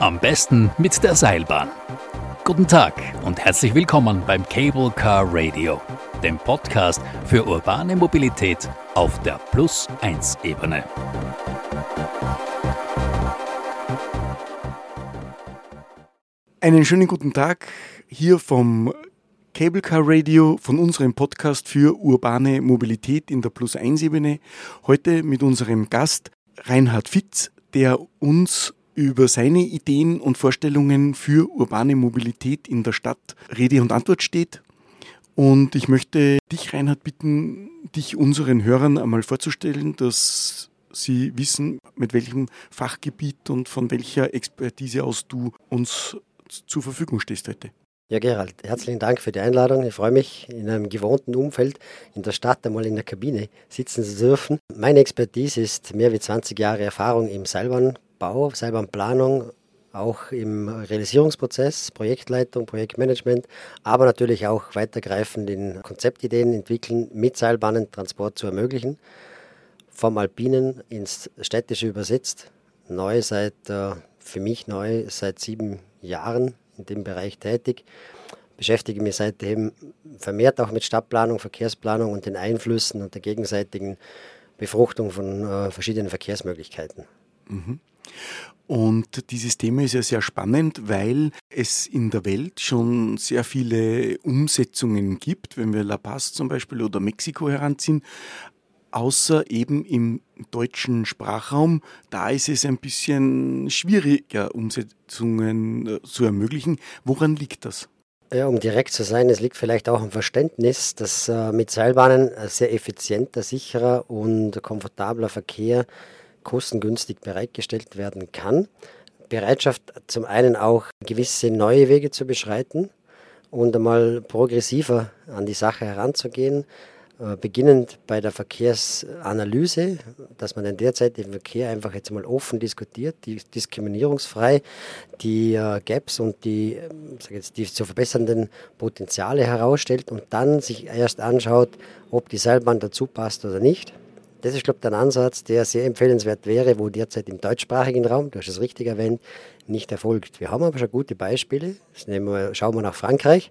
Am besten mit der Seilbahn. Guten Tag und herzlich willkommen beim Cable Car Radio, dem Podcast für urbane Mobilität auf der Plus 1 Ebene. Einen schönen guten Tag hier vom Cable Car Radio von unserem Podcast für urbane Mobilität in der Plus 1 Ebene. Heute mit unserem Gast Reinhard Fitz, der uns über seine Ideen und Vorstellungen für urbane Mobilität in der Stadt Rede und Antwort steht. Und ich möchte dich, Reinhard, bitten, dich unseren Hörern einmal vorzustellen, dass sie wissen, mit welchem Fachgebiet und von welcher Expertise aus du uns zur Verfügung stehst heute. Ja, Gerald, herzlichen Dank für die Einladung. Ich freue mich, in einem gewohnten Umfeld in der Stadt einmal in der Kabine sitzen zu dürfen. Meine Expertise ist mehr wie 20 Jahre Erfahrung im Seilbahnbau, Seilbahnplanung, auch im Realisierungsprozess, Projektleitung, Projektmanagement, aber natürlich auch weitergreifend in Konzeptideen entwickeln, mit Seilbahnen Transport zu ermöglichen. Vom Alpinen ins Städtische übersetzt. Neu seit, äh, für mich neu seit sieben Jahren in dem Bereich tätig, beschäftige mich seitdem vermehrt auch mit Stadtplanung, Verkehrsplanung und den Einflüssen und der gegenseitigen Befruchtung von äh, verschiedenen Verkehrsmöglichkeiten. Mhm. Und dieses Thema ist ja sehr spannend, weil es in der Welt schon sehr viele Umsetzungen gibt, wenn wir La Paz zum Beispiel oder Mexiko heranziehen, außer eben im deutschen Sprachraum. Da ist es ein bisschen schwieriger, Umsetzungen äh, zu ermöglichen. Woran liegt das? Ja, um direkt zu sein, es liegt vielleicht auch am Verständnis, dass äh, mit Seilbahnen sehr effizienter, sicherer und komfortabler Verkehr kostengünstig bereitgestellt werden kann. Bereitschaft zum einen auch gewisse neue Wege zu beschreiten und einmal progressiver an die Sache heranzugehen, äh, beginnend bei der Verkehrsanalyse, dass man den derzeitigen Verkehr einfach jetzt mal offen diskutiert, diskriminierungsfrei die äh, Gaps und die, äh, jetzt, die zu verbessernden Potenziale herausstellt und dann sich erst anschaut, ob die Seilbahn dazu passt oder nicht. Das ist, glaube ich, ein Ansatz, der sehr empfehlenswert wäre, wo derzeit im deutschsprachigen Raum, du hast es richtig erwähnt, nicht erfolgt. Wir haben aber schon gute Beispiele. Wir, schauen wir nach Frankreich.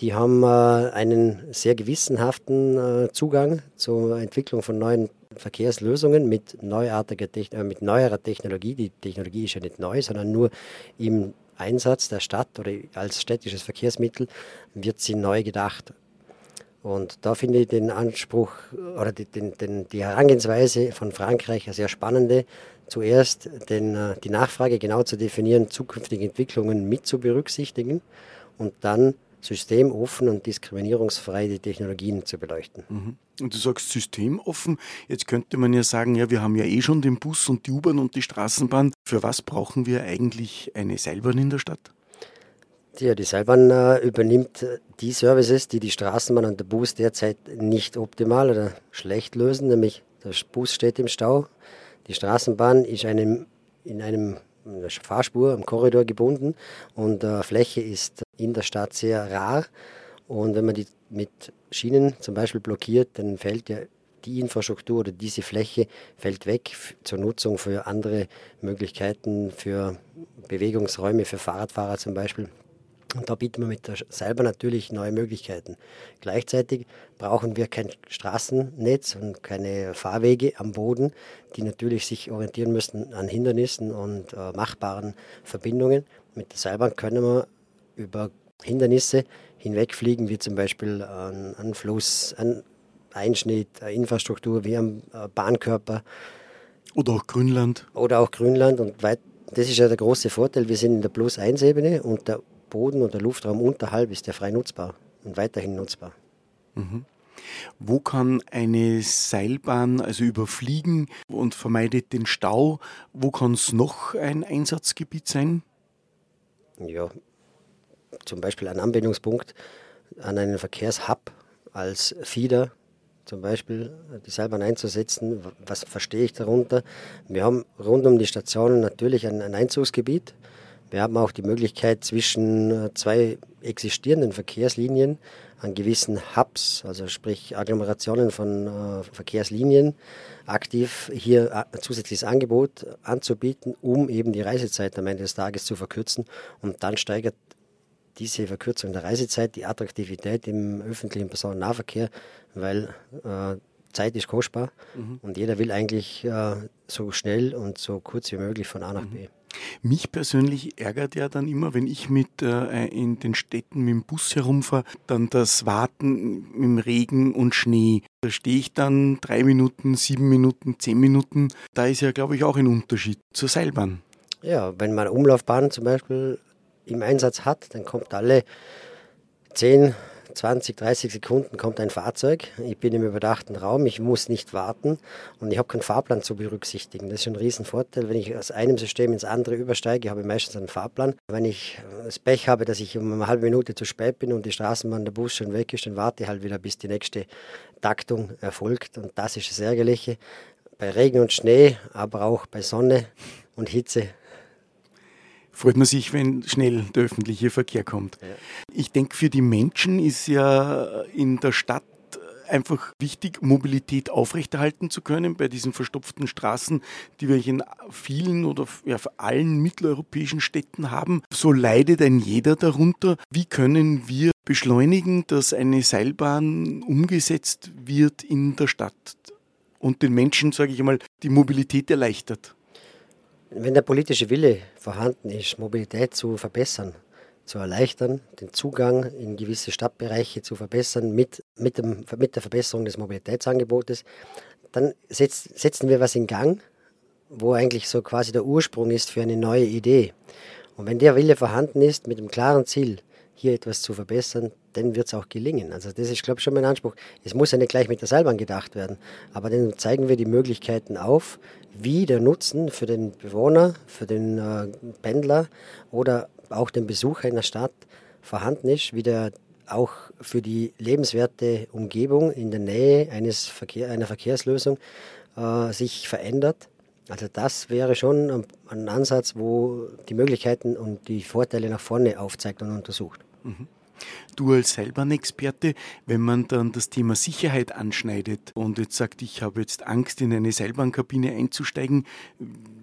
Die haben äh, einen sehr gewissenhaften äh, Zugang zur Entwicklung von neuen Verkehrslösungen mit, neuartiger, äh, mit neuerer Technologie. Die Technologie ist ja nicht neu, sondern nur im Einsatz der Stadt oder als städtisches Verkehrsmittel wird sie neu gedacht. Und da finde ich den Anspruch oder die, den, den, die Herangehensweise von Frankreich eine sehr spannende. Zuerst den, äh, die Nachfrage genau zu definieren, zukünftige Entwicklungen mit zu berücksichtigen und dann systemoffen und diskriminierungsfrei die Technologien zu beleuchten. Mhm. Und du sagst systemoffen. Jetzt könnte man ja sagen, ja, wir haben ja eh schon den Bus und die U-Bahn und die Straßenbahn. Für was brauchen wir eigentlich eine Seilbahn in der Stadt? Ja, die Seilbahn äh, übernimmt die Services, die die Straßenbahn und der Bus derzeit nicht optimal oder schlecht lösen, nämlich der Bus steht im Stau, die Straßenbahn ist einem, in einem eine Fahrspur am Korridor gebunden und äh, Fläche ist in der Stadt sehr rar. Und wenn man die mit Schienen zum Beispiel blockiert, dann fällt ja die Infrastruktur oder diese Fläche fällt weg zur Nutzung für andere Möglichkeiten, für Bewegungsräume, für Fahrradfahrer zum Beispiel. Und da bieten wir mit der selber natürlich neue Möglichkeiten. Gleichzeitig brauchen wir kein Straßennetz und keine Fahrwege am Boden, die natürlich sich orientieren müssen an Hindernissen und äh, machbaren Verbindungen. Mit der Seilbahn können wir über Hindernisse hinwegfliegen, wie zum Beispiel ein, ein Fluss, ein Einschnitt, eine Infrastruktur wie am äh, Bahnkörper. Oder auch Grünland. Oder auch Grünland. Und weit, das ist ja der große Vorteil. Wir sind in der Plus-1-Ebene und der Boden und der Luftraum unterhalb ist ja frei nutzbar und weiterhin nutzbar. Mhm. Wo kann eine Seilbahn also überfliegen und vermeidet den Stau? Wo kann es noch ein Einsatzgebiet sein? Ja, zum Beispiel ein Anbindungspunkt an einen Verkehrshub als Feeder, zum Beispiel die Seilbahn einzusetzen. Was verstehe ich darunter? Wir haben rund um die Stationen natürlich ein, ein Wir haben auch die Möglichkeit, zwischen äh, zwei existierenden Verkehrslinien an gewissen Hubs, also sprich Agglomerationen von äh, Verkehrslinien, aktiv hier ein äh, zusätzliches Angebot anzubieten, um eben die Reisezeit am Ende des Tages zu verkürzen. Und dann steigert diese Verkürzung der Reisezeit die Attraktivität im öffentlichen Personennahverkehr, weil äh, Zeit ist kostbar mhm. und jeder will eigentlich äh, so schnell und so kurz wie möglich von A nach B. Mich persönlich ärgert ja dann immer, wenn ich mit äh, in den Städten mit dem Bus herumfahre, dann das Warten im Regen und Schnee. Da stehe ich dann drei Minuten, sieben Minuten, zehn Minuten. Da ist ja, glaube ich, auch ein Unterschied zur Seilbahn. Ja, wenn man Umlaufbahn zum Beispiel im Einsatz hat, dann kommt alle zehn 20, 30 Sekunden kommt ein Fahrzeug. Ich bin im überdachten Raum, ich muss nicht warten und ich habe keinen Fahrplan zu berücksichtigen. Das ist schon ein Riesenvorteil. Wenn ich aus einem System ins andere übersteige, habe ich meistens einen Fahrplan. Wenn ich das Pech habe, dass ich um eine halbe Minute zu spät bin und die Straßenbahn, der Bus schon weg ist, dann warte ich halt wieder, bis die nächste Taktung erfolgt. Und das ist das Ärgerliche. Bei Regen und Schnee, aber auch bei Sonne und Hitze freut man sich, wenn schnell der öffentliche Verkehr kommt. Ja. Ich denke, für die Menschen ist ja in der Stadt einfach wichtig, Mobilität aufrechterhalten zu können bei diesen verstopften Straßen, die wir in vielen oder ja, allen mitteleuropäischen Städten haben. So leidet ein jeder darunter. Wie können wir beschleunigen, dass eine Seilbahn umgesetzt wird in der Stadt und den Menschen, sage ich einmal, die Mobilität erleichtert? Wenn der politische Wille vorhanden ist, Mobilität zu verbessern, zu erleichtern, den Zugang in gewisse Stadtbereiche zu verbessern mit, mit, dem, mit der Verbesserung des Mobilitätsangebotes, dann setz, setzen wir was in Gang, wo eigentlich so quasi der Ursprung ist für eine neue Idee. Und wenn der Wille vorhanden ist, mit dem klaren Ziel, hier etwas zu verbessern, dann wird es auch gelingen. Also das ist, glaube ich, schon mein Anspruch. Es muss ja nicht gleich mit der Seilbahn gedacht werden, aber dann zeigen wir die Möglichkeiten auf, wie der Nutzen für den Bewohner, für den äh, Pendler oder auch den Besucher in der Stadt vorhanden ist, wie der auch für die lebenswerte Umgebung in der Nähe eines Verkehr, einer Verkehrslösung äh, sich verändert. Also das wäre schon ein, ein Ansatz, wo die Möglichkeiten und die Vorteile nach vorne aufzeigt und untersucht. Mhm. Du als Seilbahnexperte, wenn man dann das Thema Sicherheit anschneidet und jetzt sagt, ich habe jetzt Angst, in eine Seilbahnkabine einzusteigen,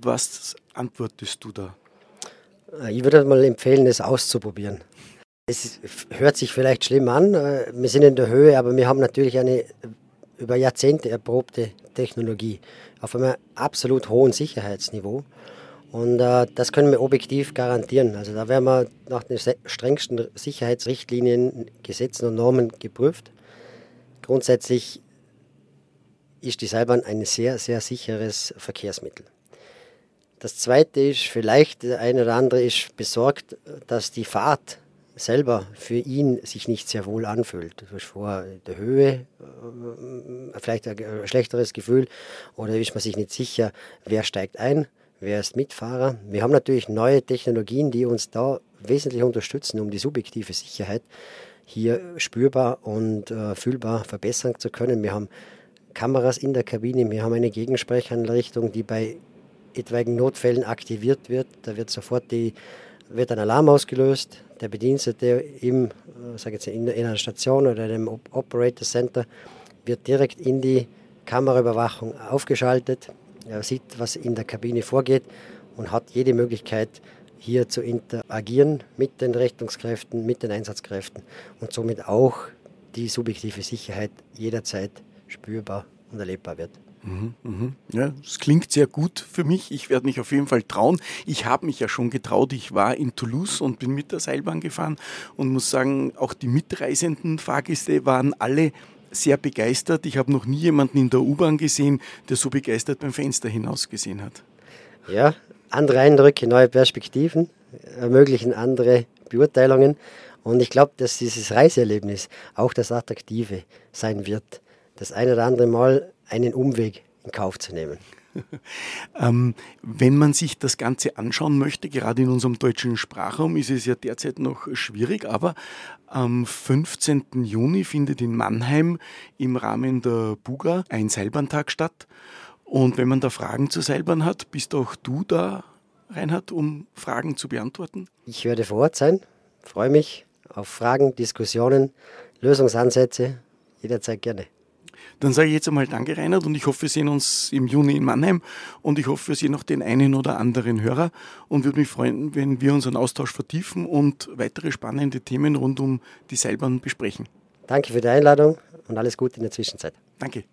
was antwortest du da? Ich würde mal empfehlen, es auszuprobieren. Es hört sich vielleicht schlimm an, wir sind in der Höhe, aber wir haben natürlich eine über Jahrzehnte erprobte Technologie auf einem absolut hohen Sicherheitsniveau. Und äh, das können wir objektiv garantieren. Also da werden wir nach den strengsten Sicherheitsrichtlinien, Gesetzen und Normen geprüft. Grundsätzlich ist die Seilbahn ein sehr, sehr sicheres Verkehrsmittel. Das Zweite ist, vielleicht der eine oder andere ist besorgt, dass die Fahrt selber für ihn sich nicht sehr wohl anfühlt. Du hast vor der Höhe äh, vielleicht ein schlechteres Gefühl oder ist man sich nicht sicher, wer steigt ein wer ist Mitfahrer. Wir haben natürlich neue Technologien, die uns da wesentlich unterstützen, um die subjektive Sicherheit hier spürbar und äh, fühlbar verbessern zu können. Wir haben Kameras in der Kabine, wir haben eine Gegensprechanrichtung, die bei etwaigen Notfällen aktiviert wird. Da wird sofort die, wird ein Alarm ausgelöst. Der Bedienstete im, äh, sag jetzt in, in einer Station oder einem Operator Center wird direkt in die Kameraüberwachung aufgeschaltet. Er sieht, was in der Kabine vorgeht und hat jede Möglichkeit, hier zu interagieren mit den Rettungskräften, mit den Einsatzkräften und somit auch die subjektive Sicherheit jederzeit spürbar und erlebbar wird. Mhm. Ja, es klingt sehr gut für mich. Ich werde mich auf jeden Fall trauen. Ich habe mich ja schon getraut. Ich war in Toulouse und bin mit der Seilbahn gefahren und muss sagen, auch die mitreisenden Fahrgäste waren alle sehr begeistert. Ich habe noch nie jemanden in der U-Bahn gesehen, der so begeistert beim Fenster hinaus gesehen hat. Ja, andere Eindrücke, neue Perspektiven ermöglichen andere Beurteilungen. Und ich glaube, dass dieses Reiseerlebnis auch das Attraktive sein wird, das ein oder andere Mal einen Umweg in Kauf zu nehmen. ähm, wenn man sich das Ganze anschauen möchte, gerade in unserem deutschen Sprachraum ist es ja derzeit noch schwierig, aber am 15. Juni findet in Mannheim im Rahmen der Buga ein Seilbahntag statt. Und wenn man da Fragen zur Seilbahn hat, bist auch du da, Reinhard, um Fragen zu beantworten? Ich werde vor Ort sein, freue mich auf Fragen, Diskussionen, Lösungsansätze jederzeit gerne. Dann sage ich jetzt einmal Danke, Reinhard, und ich hoffe, wir sehen uns im Juni in Mannheim und ich hoffe, wir sehen noch den einen oder anderen Hörer und würde mich freuen, wenn wir unseren Austausch vertiefen und weitere spannende Themen rund um die Seilbahn besprechen. Danke für die Einladung und alles Gute in der Zwischenzeit. Danke.